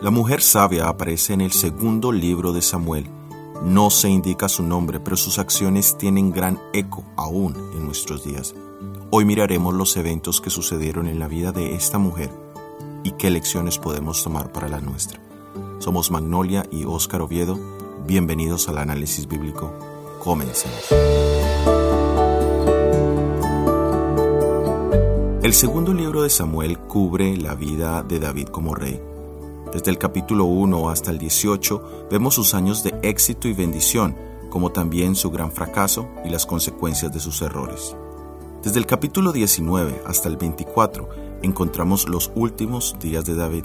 La mujer sabia aparece en el segundo libro de Samuel. No se indica su nombre, pero sus acciones tienen gran eco aún en nuestros días. Hoy miraremos los eventos que sucedieron en la vida de esta mujer y qué lecciones podemos tomar para la nuestra. Somos Magnolia y Óscar Oviedo. Bienvenidos al análisis bíblico. Comencemos. El segundo libro de Samuel cubre la vida de David como rey. Desde el capítulo 1 hasta el 18 vemos sus años de éxito y bendición, como también su gran fracaso y las consecuencias de sus errores. Desde el capítulo 19 hasta el 24 encontramos los últimos días de David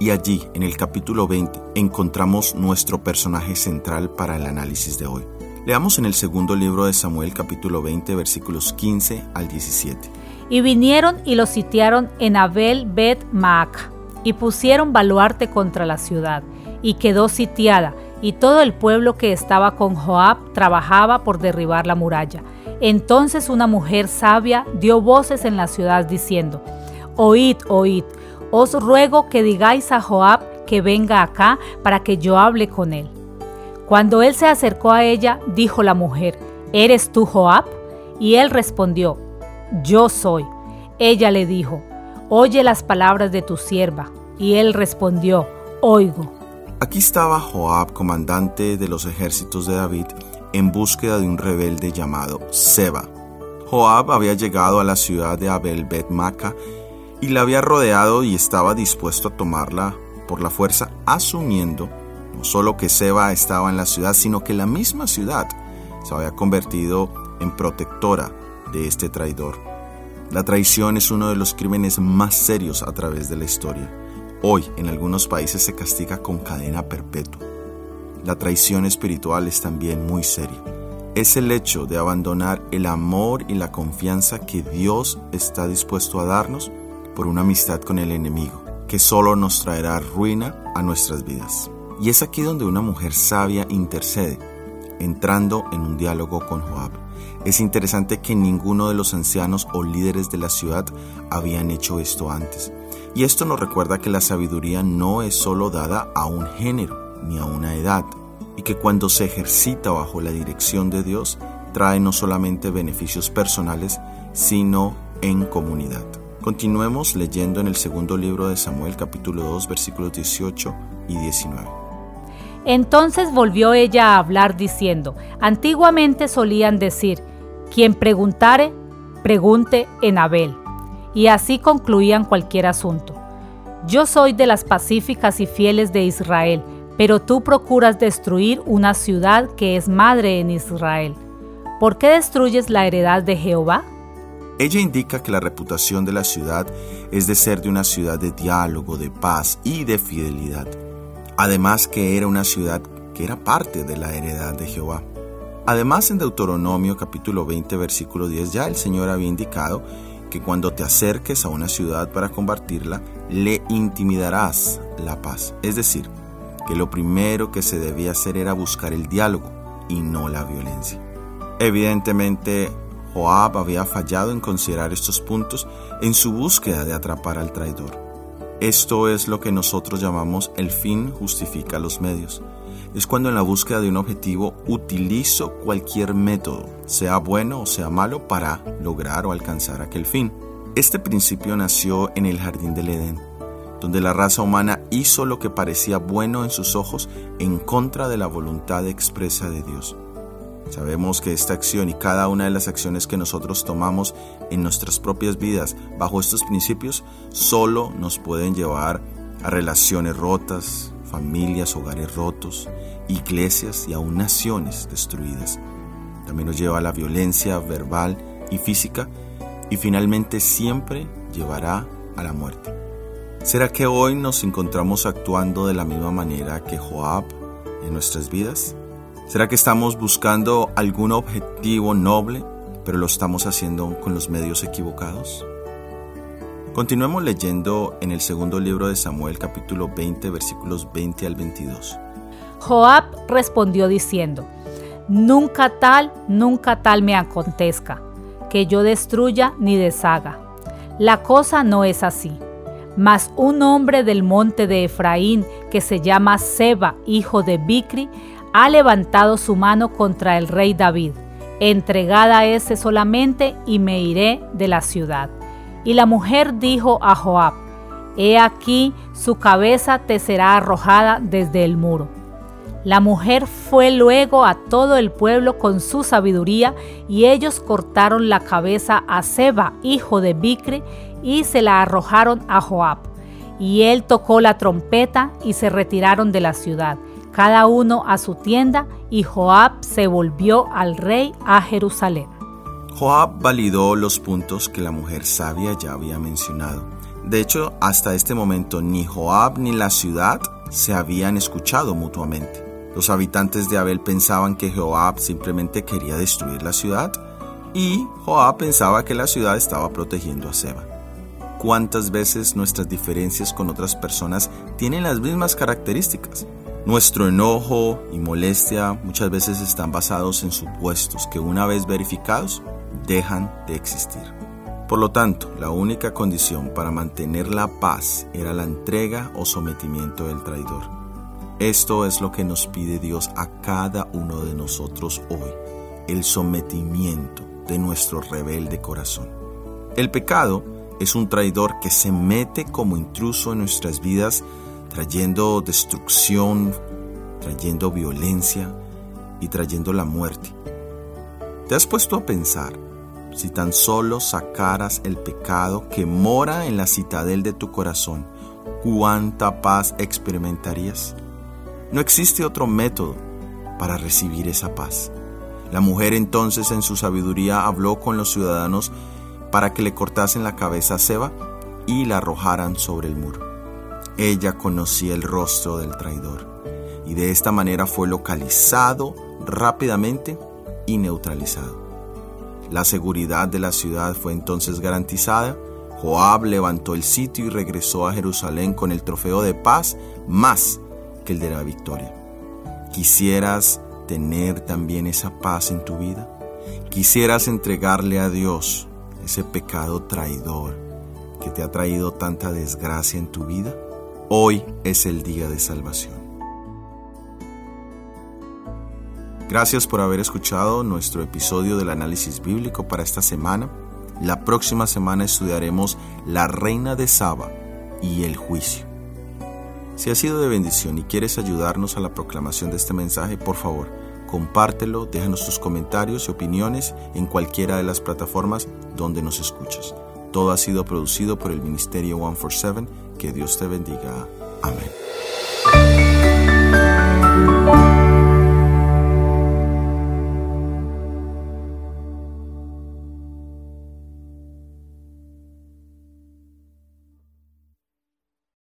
y allí en el capítulo 20 encontramos nuestro personaje central para el análisis de hoy. Leamos en el segundo libro de Samuel capítulo 20 versículos 15 al 17. Y vinieron y lo sitiaron en Abel Bet Maaca y pusieron baluarte contra la ciudad, y quedó sitiada, y todo el pueblo que estaba con Joab trabajaba por derribar la muralla. Entonces una mujer sabia dio voces en la ciudad diciendo, Oíd, oíd, os ruego que digáis a Joab que venga acá para que yo hable con él. Cuando él se acercó a ella, dijo la mujer, ¿Eres tú Joab? Y él respondió, Yo soy. Ella le dijo, Oye las palabras de tu sierva. Y él respondió, Oigo. Aquí estaba Joab, comandante de los ejércitos de David, en búsqueda de un rebelde llamado Seba. Joab había llegado a la ciudad de Abel Bet Maca y la había rodeado y estaba dispuesto a tomarla por la fuerza, asumiendo no solo que Seba estaba en la ciudad, sino que la misma ciudad se había convertido en protectora de este traidor. La traición es uno de los crímenes más serios a través de la historia. Hoy en algunos países se castiga con cadena perpetua. La traición espiritual es también muy seria. Es el hecho de abandonar el amor y la confianza que Dios está dispuesto a darnos por una amistad con el enemigo, que solo nos traerá ruina a nuestras vidas. Y es aquí donde una mujer sabia intercede, entrando en un diálogo con Joab. Es interesante que ninguno de los ancianos o líderes de la ciudad habían hecho esto antes. Y esto nos recuerda que la sabiduría no es solo dada a un género ni a una edad, y que cuando se ejercita bajo la dirección de Dios, trae no solamente beneficios personales, sino en comunidad. Continuemos leyendo en el segundo libro de Samuel capítulo 2 versículos 18 y 19. Entonces volvió ella a hablar diciendo, antiguamente solían decir, quien preguntare, pregunte en Abel. Y así concluían cualquier asunto. Yo soy de las pacíficas y fieles de Israel, pero tú procuras destruir una ciudad que es madre en Israel. ¿Por qué destruyes la heredad de Jehová? Ella indica que la reputación de la ciudad es de ser de una ciudad de diálogo, de paz y de fidelidad. Además que era una ciudad que era parte de la heredad de Jehová. Además en Deuteronomio capítulo 20 versículo 10 ya el Señor había indicado que cuando te acerques a una ciudad para combatirla, le intimidarás la paz. Es decir, que lo primero que se debía hacer era buscar el diálogo y no la violencia. Evidentemente, Joab había fallado en considerar estos puntos en su búsqueda de atrapar al traidor. Esto es lo que nosotros llamamos el fin justifica los medios. Es cuando en la búsqueda de un objetivo utilizo cualquier método, sea bueno o sea malo, para lograr o alcanzar aquel fin. Este principio nació en el jardín del Edén, donde la raza humana hizo lo que parecía bueno en sus ojos en contra de la voluntad expresa de Dios. Sabemos que esta acción y cada una de las acciones que nosotros tomamos en nuestras propias vidas bajo estos principios solo nos pueden llevar a relaciones rotas, familias, hogares rotos, iglesias y aún naciones destruidas. También nos lleva a la violencia verbal y física y finalmente siempre llevará a la muerte. ¿Será que hoy nos encontramos actuando de la misma manera que Joab en nuestras vidas? ¿Será que estamos buscando algún objetivo noble, pero lo estamos haciendo con los medios equivocados? Continuemos leyendo en el segundo libro de Samuel capítulo 20 versículos 20 al 22. Joab respondió diciendo, Nunca tal, nunca tal me acontezca, que yo destruya ni deshaga. La cosa no es así. Mas un hombre del monte de Efraín, que se llama Seba, hijo de Bicri, ha levantado su mano contra el rey David. Entregada ese solamente y me iré de la ciudad. Y la mujer dijo a Joab, He aquí su cabeza te será arrojada desde el muro. La mujer fue luego a todo el pueblo con su sabiduría, y ellos cortaron la cabeza a Seba, hijo de Bicre, y se la arrojaron a Joab. Y él tocó la trompeta y se retiraron de la ciudad, cada uno a su tienda, y Joab se volvió al rey a Jerusalén. Joab validó los puntos que la mujer sabia ya había mencionado. De hecho, hasta este momento ni Joab ni la ciudad se habían escuchado mutuamente. Los habitantes de Abel pensaban que Joab simplemente quería destruir la ciudad y Joab pensaba que la ciudad estaba protegiendo a Seba. ¿Cuántas veces nuestras diferencias con otras personas tienen las mismas características? Nuestro enojo y molestia muchas veces están basados en supuestos que una vez verificados dejan de existir. Por lo tanto, la única condición para mantener la paz era la entrega o sometimiento del traidor. Esto es lo que nos pide Dios a cada uno de nosotros hoy, el sometimiento de nuestro rebelde corazón. El pecado es un traidor que se mete como intruso en nuestras vidas, trayendo destrucción, trayendo violencia y trayendo la muerte. ¿Te has puesto a pensar si tan solo sacaras el pecado que mora en la citadel de tu corazón, ¿cuánta paz experimentarías? No existe otro método para recibir esa paz. La mujer entonces en su sabiduría habló con los ciudadanos para que le cortasen la cabeza a Seba y la arrojaran sobre el muro. Ella conocía el rostro del traidor y de esta manera fue localizado rápidamente y neutralizado. La seguridad de la ciudad fue entonces garantizada. Joab levantó el sitio y regresó a Jerusalén con el trofeo de paz más que el de la victoria. ¿Quisieras tener también esa paz en tu vida? ¿Quisieras entregarle a Dios ese pecado traidor que te ha traído tanta desgracia en tu vida? Hoy es el día de salvación. Gracias por haber escuchado nuestro episodio del análisis bíblico para esta semana. La próxima semana estudiaremos la reina de Saba y el juicio. Si ha sido de bendición y quieres ayudarnos a la proclamación de este mensaje, por favor, compártelo, déjanos tus comentarios y opiniones en cualquiera de las plataformas donde nos escuchas. Todo ha sido producido por el Ministerio 147. Que Dios te bendiga. Amén.